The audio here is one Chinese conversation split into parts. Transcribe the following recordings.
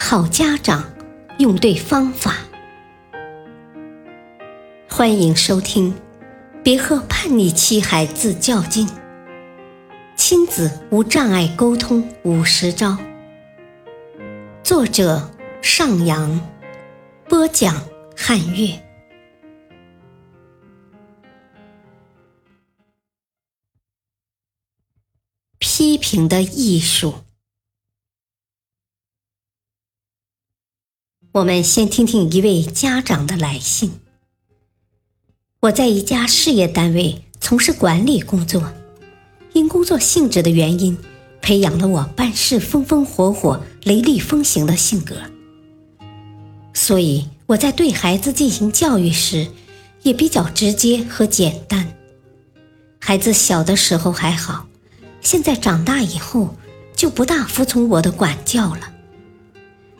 好家长用对方法。欢迎收听。别和叛逆期孩子较劲，亲子无障碍沟通五十招。作者：上扬，播讲：汉月。批评的艺术。我们先听听一位家长的来信。我在一家事业单位从事管理工作，因工作性质的原因，培养了我办事风风火火、雷厉风行的性格。所以我在对孩子进行教育时，也比较直接和简单。孩子小的时候还好，现在长大以后就不大服从我的管教了。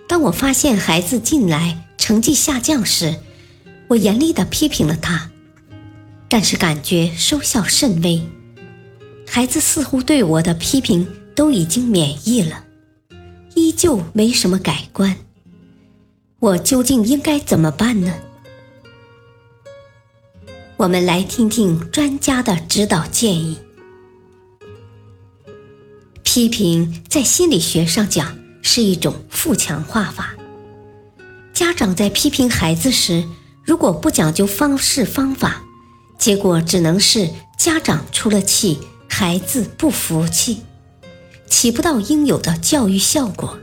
当我发现孩子近来成绩下降时，我严厉地批评了他。但是感觉收效甚微，孩子似乎对我的批评都已经免疫了，依旧没什么改观。我究竟应该怎么办呢？我们来听听专家的指导建议。批评在心理学上讲是一种负强化法。家长在批评孩子时，如果不讲究方式方法，结果只能是家长出了气，孩子不服气，起不到应有的教育效果。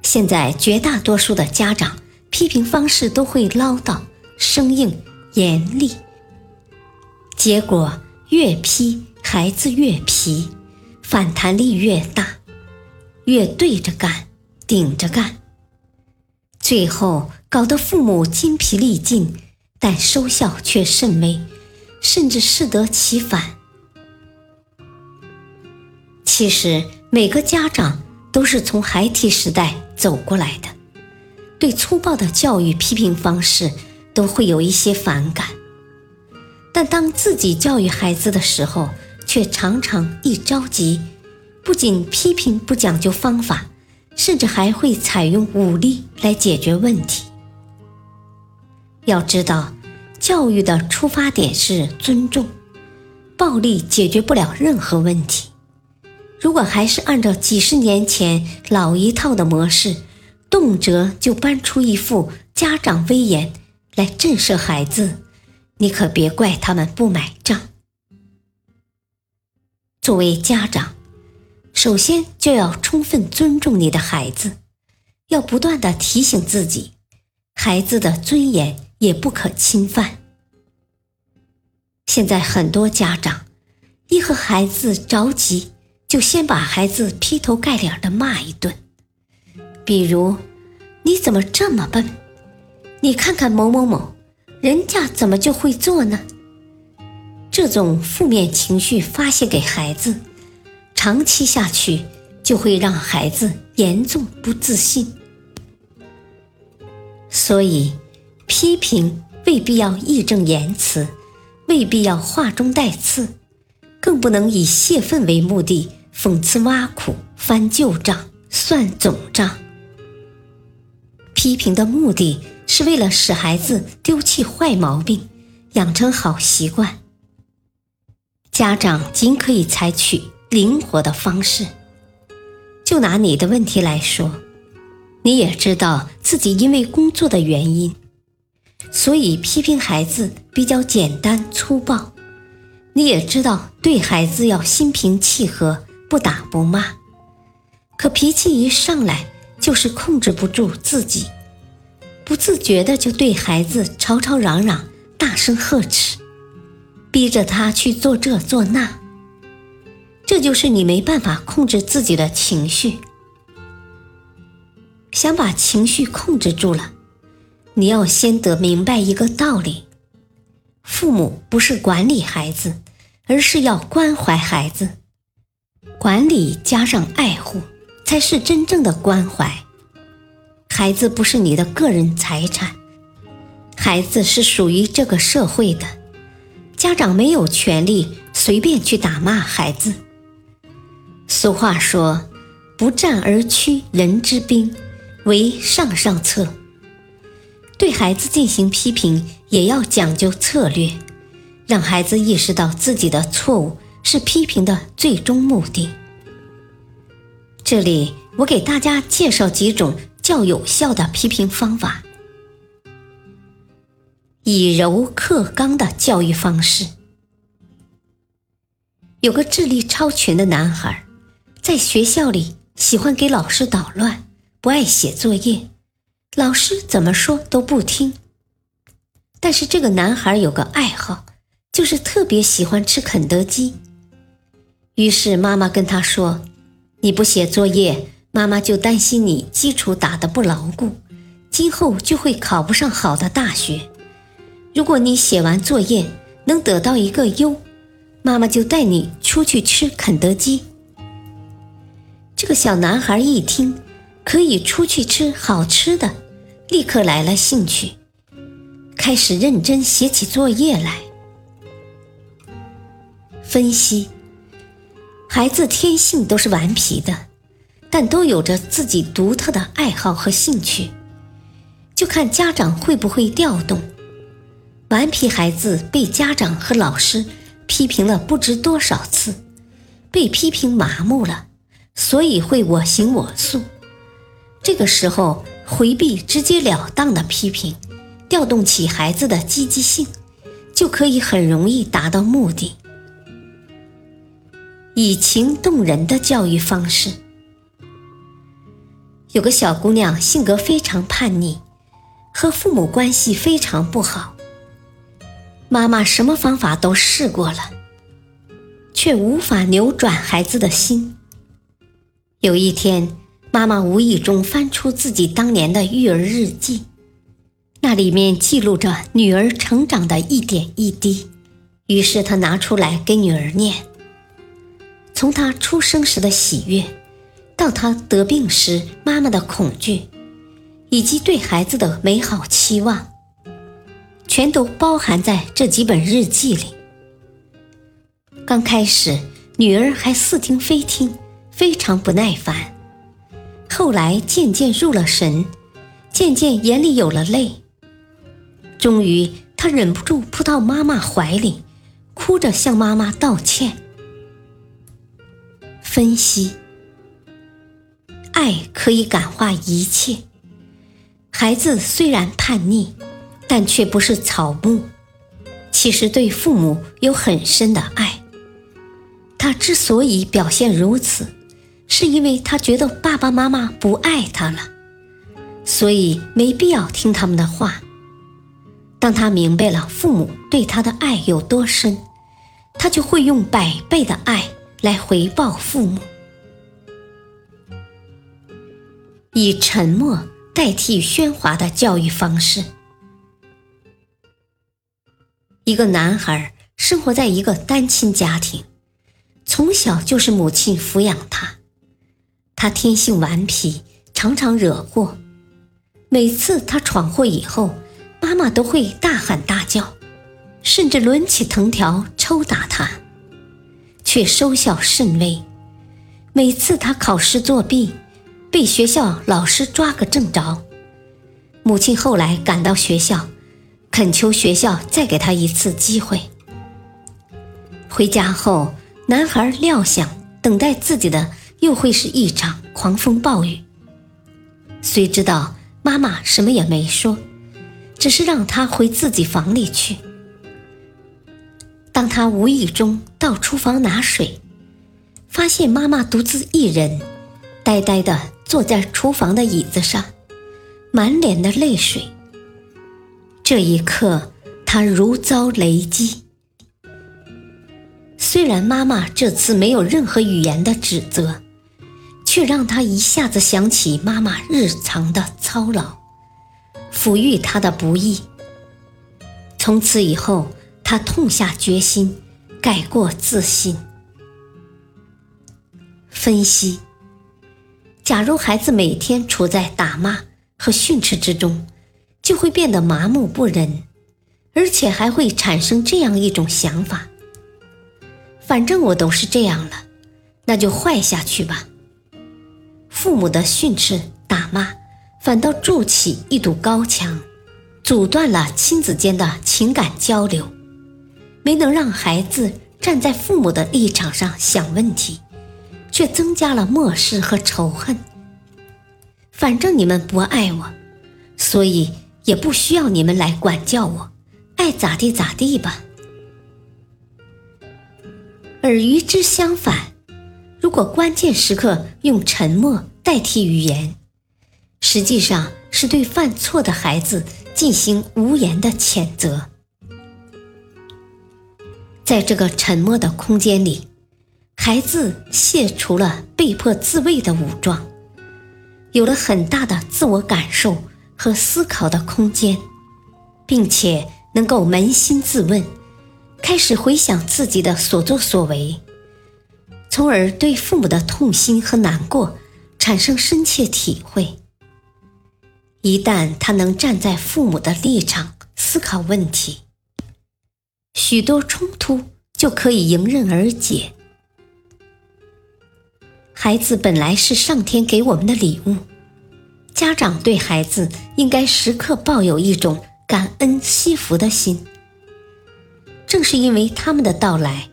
现在绝大多数的家长批评方式都会唠叨、生硬、严厉，结果越批孩子越皮，反弹力越大，越对着干、顶着干，最后搞得父母筋疲力尽。但收效却甚微，甚至适得其反。其实每个家长都是从孩提时代走过来的，对粗暴的教育批评方式都会有一些反感。但当自己教育孩子的时候，却常常一着急，不仅批评不讲究方法，甚至还会采用武力来解决问题。要知道，教育的出发点是尊重，暴力解决不了任何问题。如果还是按照几十年前老一套的模式，动辄就搬出一副家长威严来震慑孩子，你可别怪他们不买账。作为家长，首先就要充分尊重你的孩子，要不断的提醒自己，孩子的尊严。也不可侵犯。现在很多家长一和孩子着急，就先把孩子劈头盖脸的骂一顿，比如“你怎么这么笨？你看看某某某，人家怎么就会做呢？”这种负面情绪发泄给孩子，长期下去就会让孩子严重不自信。所以。批评未必要义正言辞，未必要话中带刺，更不能以泄愤为目的，讽刺挖苦、翻旧账、算总账。批评的目的是为了使孩子丢弃坏毛病，养成好习惯。家长仅可以采取灵活的方式。就拿你的问题来说，你也知道自己因为工作的原因。所以批评孩子比较简单粗暴，你也知道对孩子要心平气和，不打不骂。可脾气一上来就是控制不住自己，不自觉的就对孩子吵吵嚷嚷，大声呵斥，逼着他去做这做那。这就是你没办法控制自己的情绪。想把情绪控制住了，你要先得明白一个道理：父母不是管理孩子，而是要关怀孩子。管理加上爱护，才是真正的关怀。孩子不是你的个人财产，孩子是属于这个社会的。家长没有权利随便去打骂孩子。俗话说：“不战而屈人之兵，为上上策。”对孩子进行批评也要讲究策略，让孩子意识到自己的错误是批评的最终目的。这里我给大家介绍几种。较有效的批评方法，以柔克刚的教育方式。有个智力超群的男孩，在学校里喜欢给老师捣乱，不爱写作业，老师怎么说都不听。但是这个男孩有个爱好，就是特别喜欢吃肯德基。于是妈妈跟他说：“你不写作业。”妈妈就担心你基础打得不牢固，今后就会考不上好的大学。如果你写完作业能得到一个优，妈妈就带你出去吃肯德基。这个小男孩一听可以出去吃好吃的，立刻来了兴趣，开始认真写起作业来。分析：孩子天性都是顽皮的。但都有着自己独特的爱好和兴趣，就看家长会不会调动。顽皮孩子被家长和老师批评了不知多少次，被批评麻木了，所以会我行我素。这个时候回避直截了当的批评，调动起孩子的积极性，就可以很容易达到目的。以情动人的教育方式。有个小姑娘，性格非常叛逆，和父母关系非常不好。妈妈什么方法都试过了，却无法扭转孩子的心。有一天，妈妈无意中翻出自己当年的育儿日记，那里面记录着女儿成长的一点一滴。于是她拿出来给女儿念，从她出生时的喜悦。到她得病时，妈妈的恐惧，以及对孩子的美好期望，全都包含在这几本日记里。刚开始，女儿还似听非听，非常不耐烦。后来渐渐入了神，渐渐眼里有了泪。终于，他忍不住扑到妈妈怀里，哭着向妈妈道歉。分析。爱可以感化一切。孩子虽然叛逆，但却不是草木，其实对父母有很深的爱。他之所以表现如此，是因为他觉得爸爸妈妈不爱他了，所以没必要听他们的话。当他明白了父母对他的爱有多深，他就会用百倍的爱来回报父母。以沉默代替喧哗的教育方式。一个男孩生活在一个单亲家庭，从小就是母亲抚养他。他天性顽皮，常常惹祸。每次他闯祸以后，妈妈都会大喊大叫，甚至抡起藤条抽打他，却收效甚微。每次他考试作弊。被学校老师抓个正着，母亲后来赶到学校，恳求学校再给他一次机会。回家后，男孩料想等待自己的又会是一场狂风暴雨。虽知道妈妈什么也没说，只是让他回自己房里去。当他无意中到厨房拿水，发现妈妈独自一人，呆呆的。坐在厨房的椅子上，满脸的泪水。这一刻，他如遭雷击。虽然妈妈这次没有任何语言的指责，却让他一下子想起妈妈日常的操劳，抚育他的不易。从此以后，他痛下决心，改过自新。分析：假如孩子每天处在打骂和训斥之中，就会变得麻木不仁，而且还会产生这样一种想法：反正我都是这样了，那就坏下去吧。父母的训斥、打骂，反倒筑起一堵高墙，阻断了亲子间的情感交流，没能让孩子站在父母的立场上想问题。却增加了漠视和仇恨。反正你们不爱我，所以也不需要你们来管教我，爱咋地咋地吧。而与之相反，如果关键时刻用沉默代替语言，实际上是对犯错的孩子进行无言的谴责。在这个沉默的空间里。孩子卸除了被迫自卫的武装，有了很大的自我感受和思考的空间，并且能够扪心自问，开始回想自己的所作所为，从而对父母的痛心和难过产生深切体会。一旦他能站在父母的立场思考问题，许多冲突就可以迎刃而解。孩子本来是上天给我们的礼物，家长对孩子应该时刻抱有一种感恩惜福的心。正是因为他们的到来，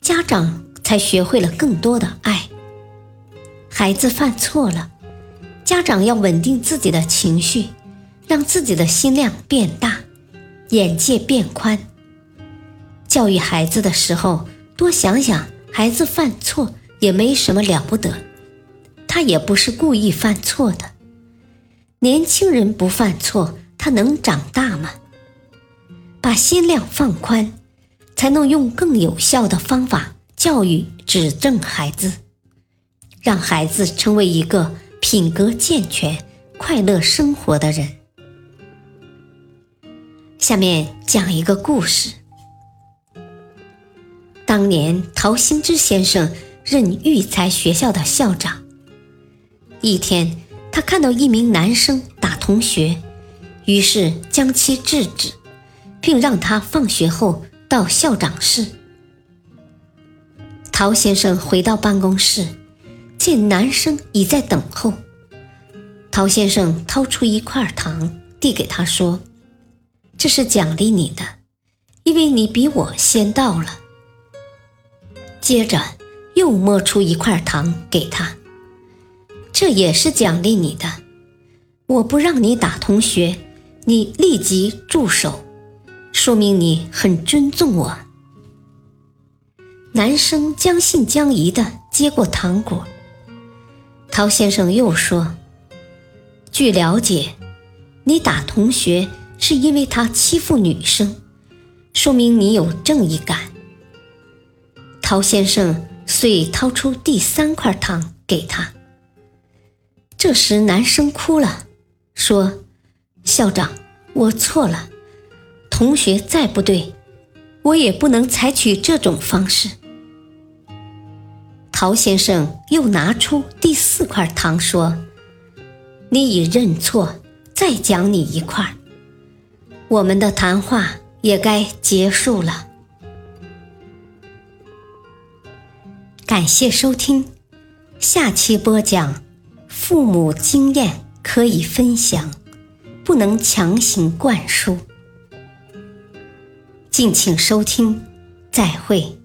家长才学会了更多的爱。孩子犯错了，家长要稳定自己的情绪，让自己的心量变大，眼界变宽。教育孩子的时候，多想想孩子犯错。也没什么了不得，他也不是故意犯错的。年轻人不犯错，他能长大吗？把心量放宽，才能用更有效的方法教育、指正孩子，让孩子成为一个品格健全、快乐生活的人。下面讲一个故事。当年陶行知先生。任育才学校的校长。一天，他看到一名男生打同学，于是将其制止，并让他放学后到校长室。陶先生回到办公室，见男生已在等候。陶先生掏出一块糖，递给他说：“这是奖励你的，因为你比我先到了。”接着。又摸出一块糖给他，这也是奖励你的。我不让你打同学，你立即住手，说明你很尊重我。男生将信将疑的接过糖果。陶先生又说：“据了解，你打同学是因为他欺负女生，说明你有正义感。”陶先生。遂掏出第三块糖给他。这时，男生哭了，说：“校长，我错了。同学再不对，我也不能采取这种方式。”陶先生又拿出第四块糖，说：“你已认错，再奖你一块。我们的谈话也该结束了。”感谢收听，下期播讲：父母经验可以分享，不能强行灌输。敬请收听，再会。